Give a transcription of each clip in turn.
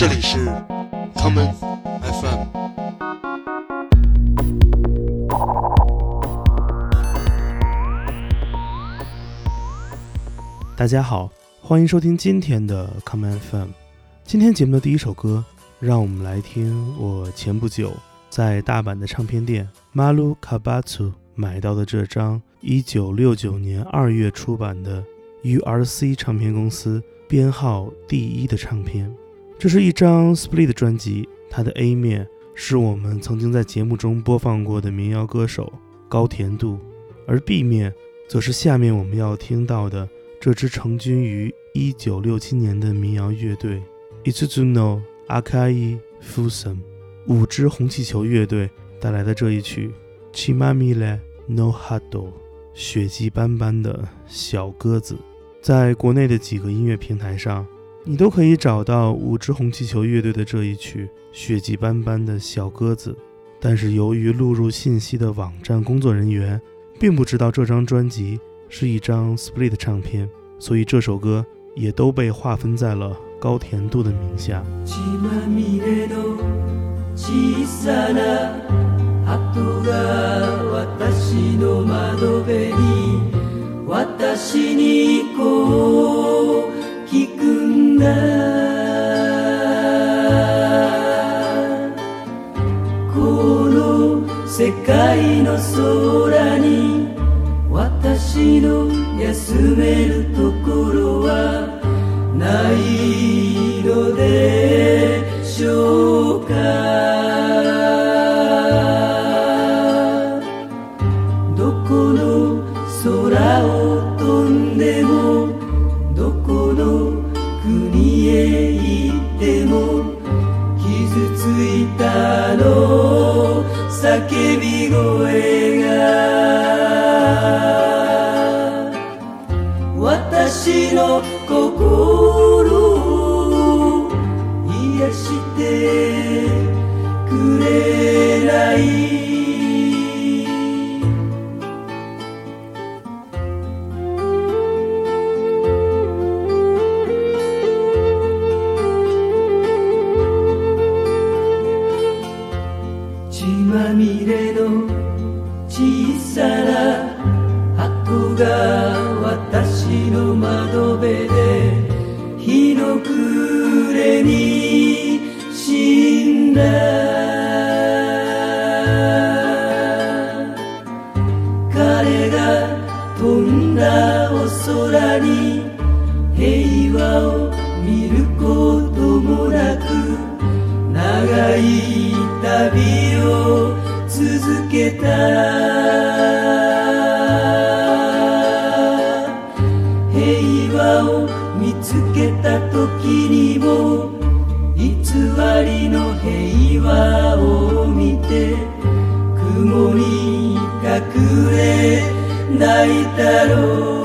这里是 common FM。大家好，欢迎收听今天的 common FM。今天节目的第一首歌，让我们来听我前不久在大阪的唱片店 Maluka Batu 买到的这张1969年2月出版的 URC 唱片公司编号第一的唱片。这是一张 SPL i t 专辑，它的 A 面是我们曾经在节目中播放过的民谣歌手高田度，而 B 面则是下面我们要听到的这支成军于1967年的民谣乐队 Itzuno Akai f u s u n 五支红气球乐队带来的这一曲 Chimamile No h a d o 血迹斑斑的小鸽子，在国内的几个音乐平台上。你都可以找到五只红气球乐队的这一曲《血迹斑斑的小鸽子》，但是由于录入信息的网站工作人员并不知道这张专辑是一张 split 唱片，所以这首歌也都被划分在了高甜度的名下。この世界の空に私の休めるところはないのでしょうか旅を続けた平和を見つけた時にも偽りの平和を見て雲に隠れないだろう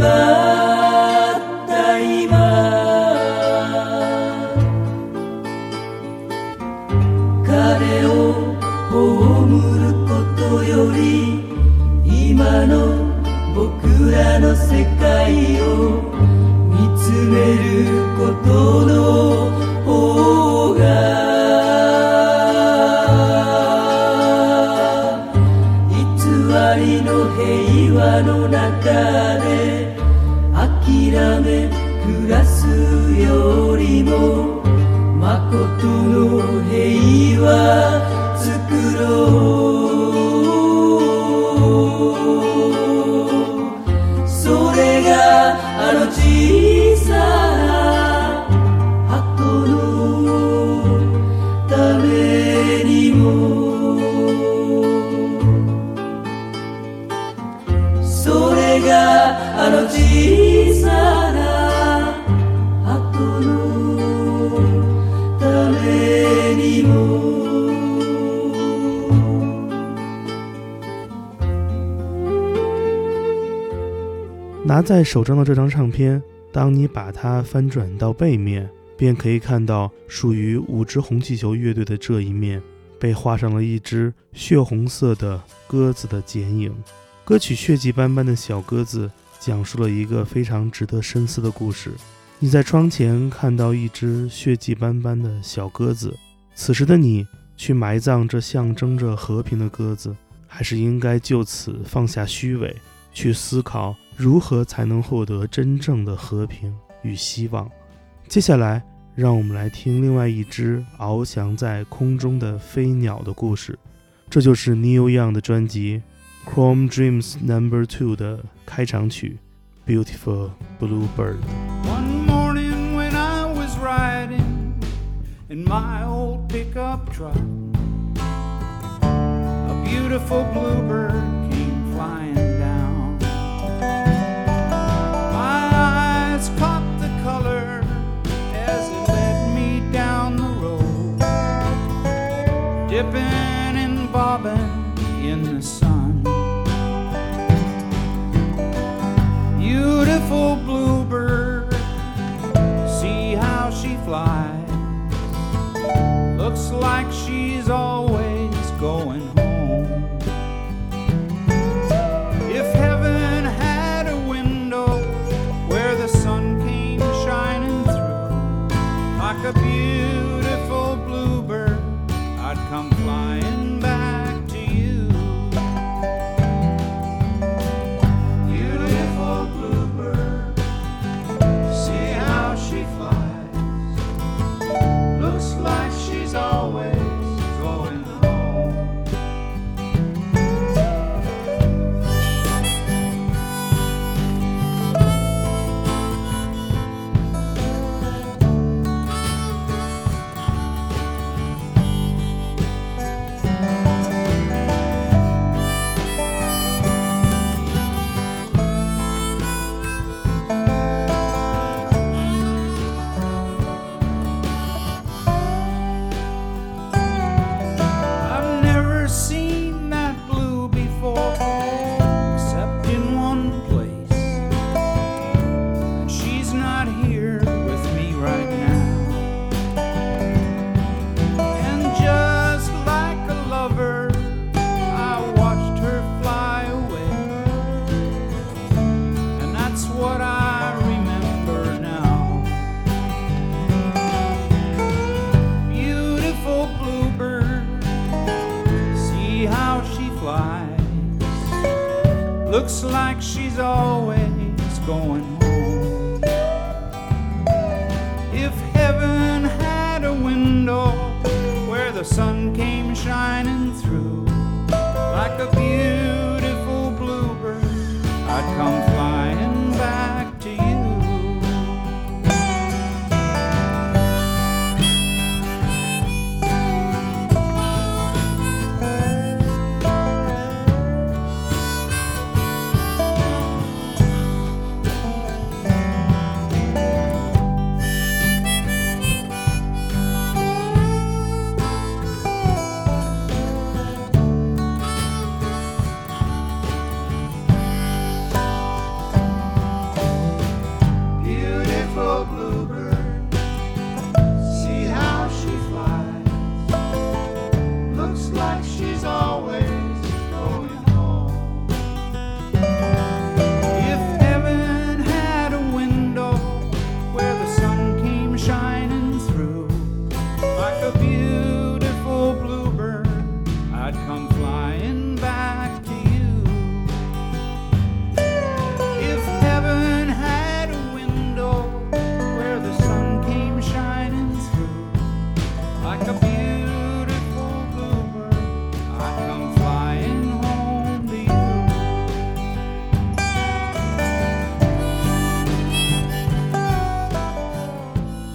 The. 拿在手中的这张唱片，当你把它翻转到背面，便可以看到属于五只红气球乐队的这一面被画上了一只血红色的鸽子的剪影。歌曲《血迹斑斑的小鸽子》讲述了一个非常值得深思的故事。你在窗前看到一只血迹斑斑的小鸽子，此时的你去埋葬这象征着和平的鸽子，还是应该就此放下虚伪，去思考如何才能获得真正的和平与希望？接下来，让我们来听另外一只翱翔在空中的飞鸟的故事。这就是 New Young 的专辑。Chrome Dreams Number、no. Two 的开场曲《Beautiful Blue Bird》。One morning when I was riding in my old pickup truck, a beautiful bluebird came flying down. My eyes caught the color as it led me down the road, dipping and bobbing in the sun. Looks like she's all.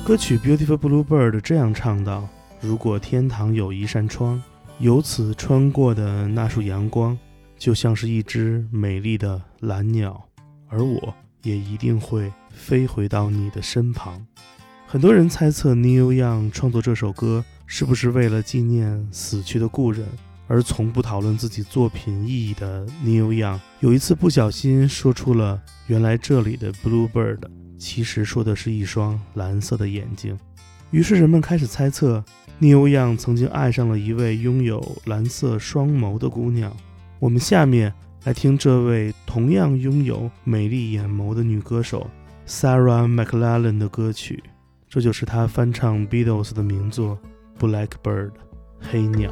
歌曲《Beautiful Bluebird》这样唱道：“如果天堂有一扇窗，由此穿过的那束阳光，就像是一只美丽的蓝鸟，而我也一定会飞回到你的身旁。”很多人猜测，New Young 创作这首歌是不是为了纪念死去的故人？而从不讨论自己作品意义的 New Young，有一次不小心说出了：“原来这里的 Bluebird。”其实说的是一双蓝色的眼睛，于是人们开始猜测，Yang 曾经爱上了一位拥有蓝色双眸的姑娘。我们下面来听这位同样拥有美丽眼眸的女歌手 Sarah m c l e l l a n 的歌曲，这就是她翻唱 Beatles 的名作《Blackbird》黑鸟。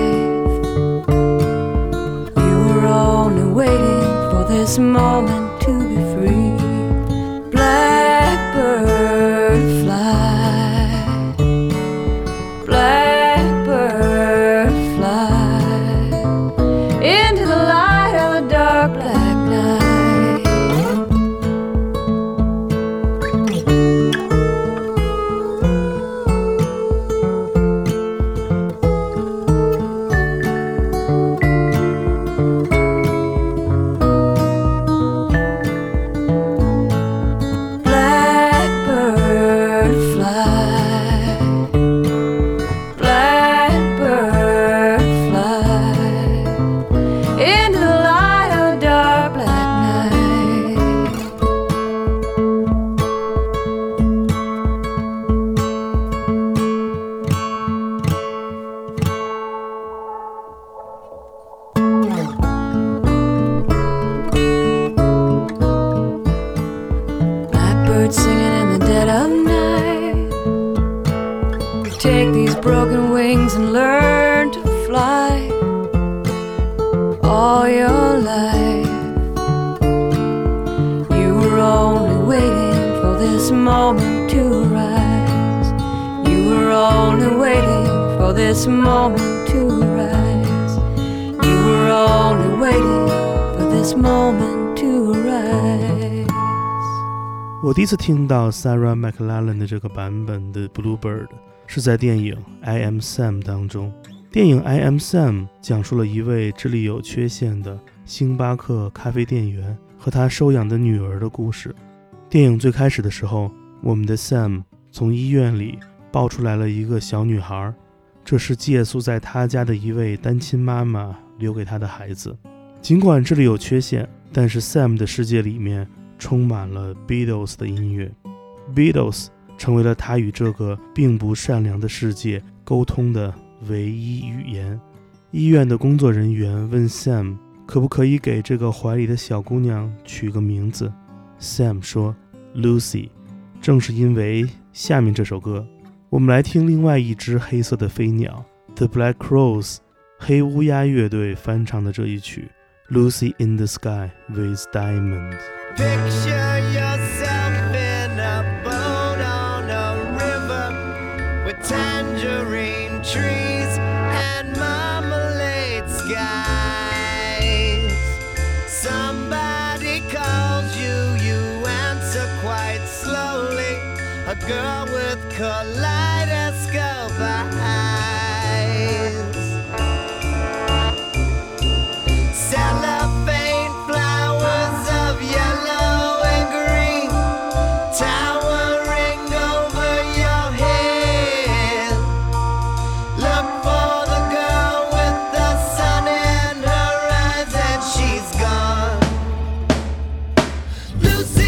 this moment. this moment to rise you were only waiting for this moment to rise 我第一次听到 sarah m c l e l l a n 的这个版本的 bluebird 是在电影 im sam 当中电影 im sam 讲述了一位智力有缺陷的星巴克咖啡店员和他收养的女儿的故事电影最开始的时候我们的 sam 从医院里抱出来了一个小女孩这是借宿在他家的一位单亲妈妈留给他的孩子。尽管这里有缺陷，但是 Sam 的世界里面充满了 Beatles 的音乐。Beatles 成为了他与这个并不善良的世界沟通的唯一语言。医院的工作人员问 Sam 可不可以给这个怀里的小姑娘取个名字。Sam 说：“Lucy。”正是因为下面这首歌。我们来听另外一只黑色的飞鸟 The Black Crows，黑乌鸦乐队翻唱的这一曲，《Lucy in the Sky with Diamonds。Picture yourself in with Lucy.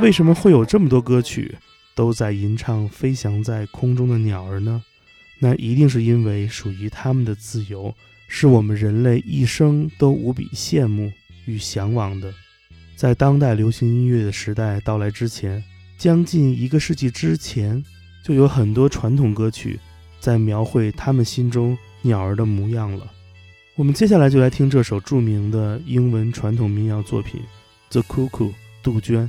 为什么会有这么多歌曲都在吟唱飞翔在空中的鸟儿呢？那一定是因为属于他们的自由，是我们人类一生都无比羡慕与向往的。在当代流行音乐的时代到来之前，将近一个世纪之前，就有很多传统歌曲在描绘他们心中鸟儿的模样了。我们接下来就来听这首著名的英文传统民谣作品《The Cuckoo》杜鹃。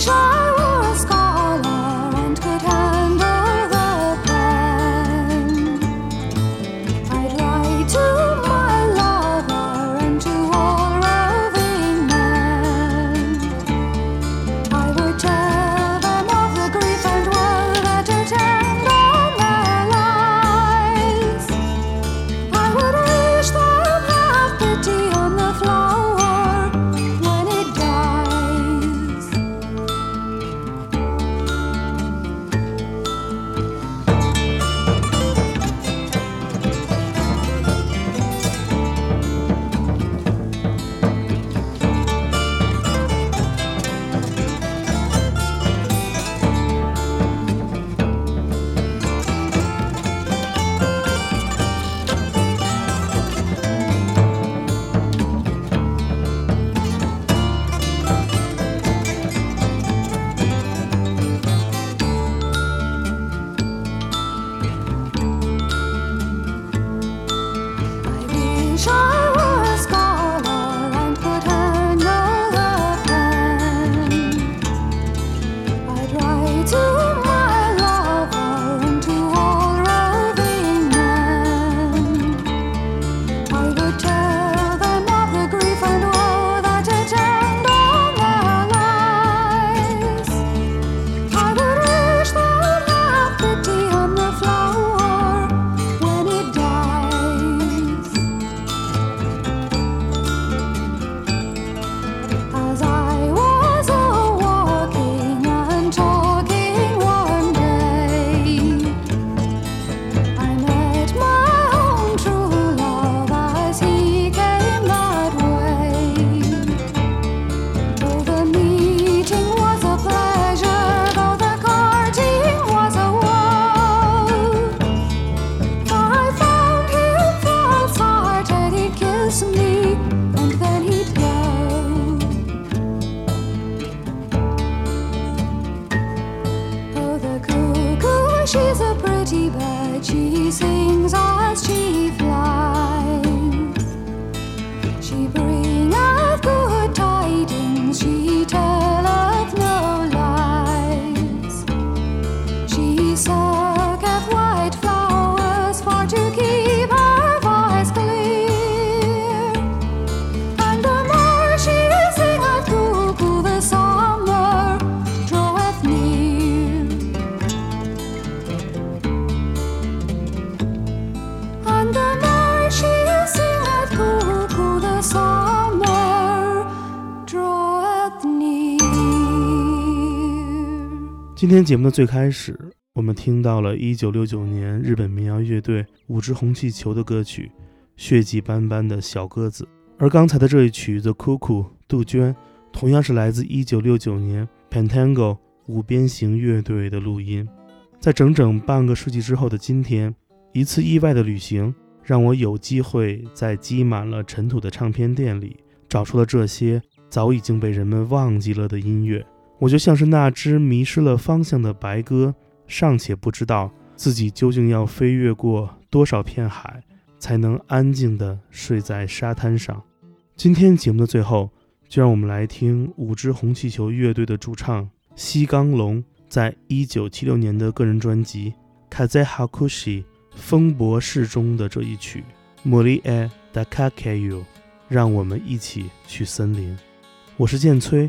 control 今天节目的最开始，我们听到了1969年日本民谣乐队五只红气球的歌曲《血迹斑斑的小鸽子》，而刚才的这一曲《The Cuckoo 杜鹃》，同样是来自1969年 Pentangle 五边形乐队的录音。在整整半个世纪之后的今天，一次意外的旅行让我有机会在积满了尘土的唱片店里，找出了这些早已经被人们忘记了的音乐。我就像是那只迷失了方向的白鸽，尚且不知道自己究竟要飞越过多少片海，才能安静地睡在沙滩上。今天节目的最后，就让我们来听五支红气球乐队的主唱西冈龙在一九七六年的个人专辑《Kaze Hakushi 风博士》中的这一曲《Mori e dakake yo》，让我们一起去森林。我是剑崔。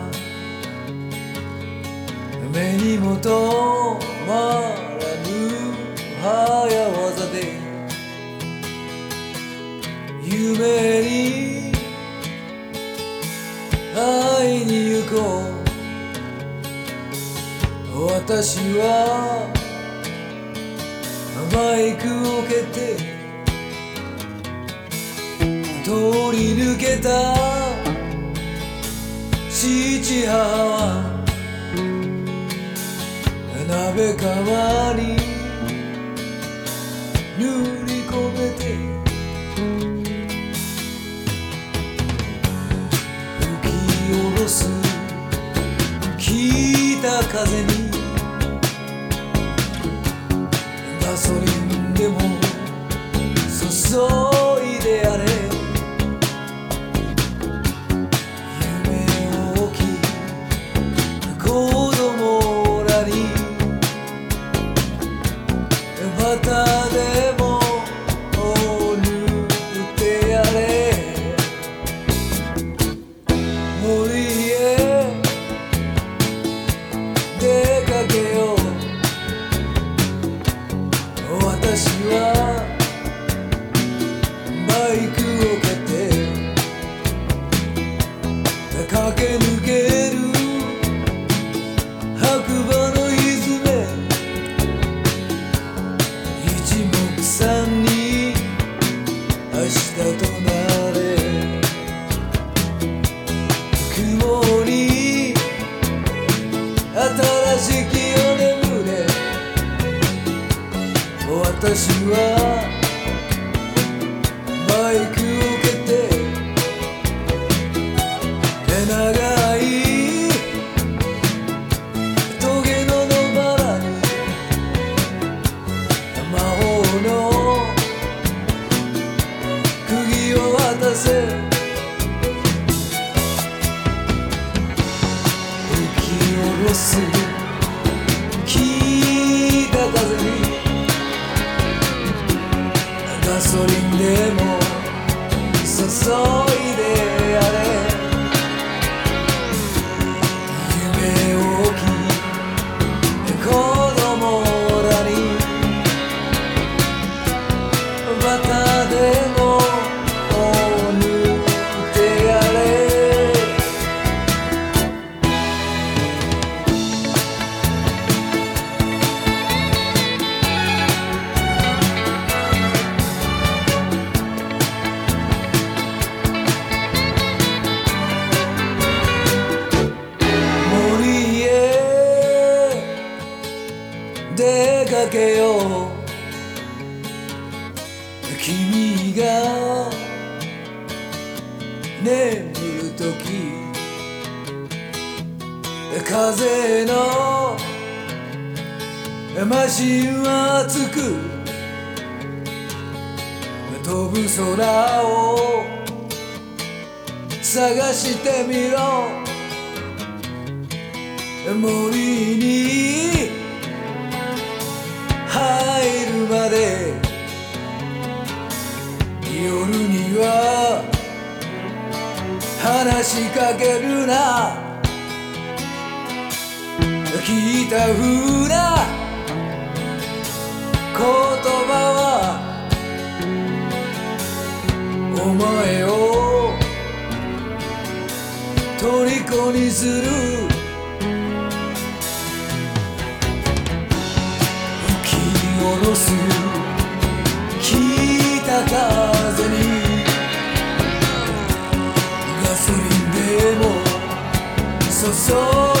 夢にも止まらぬ早業で夢に会いに行こう私はバイクを蹴って通り抜けた父母は壁側に塗り込めて吹き下ろす北風にガソリンでも注い as you are. 風にガソリンでも注い風のマシンは熱く飛ぶ空を探してみろ森に入るまで夜には話しかけるな聞いた風な言葉はお前を虜にする吹き下ろす聞いた風にガソリンでも注い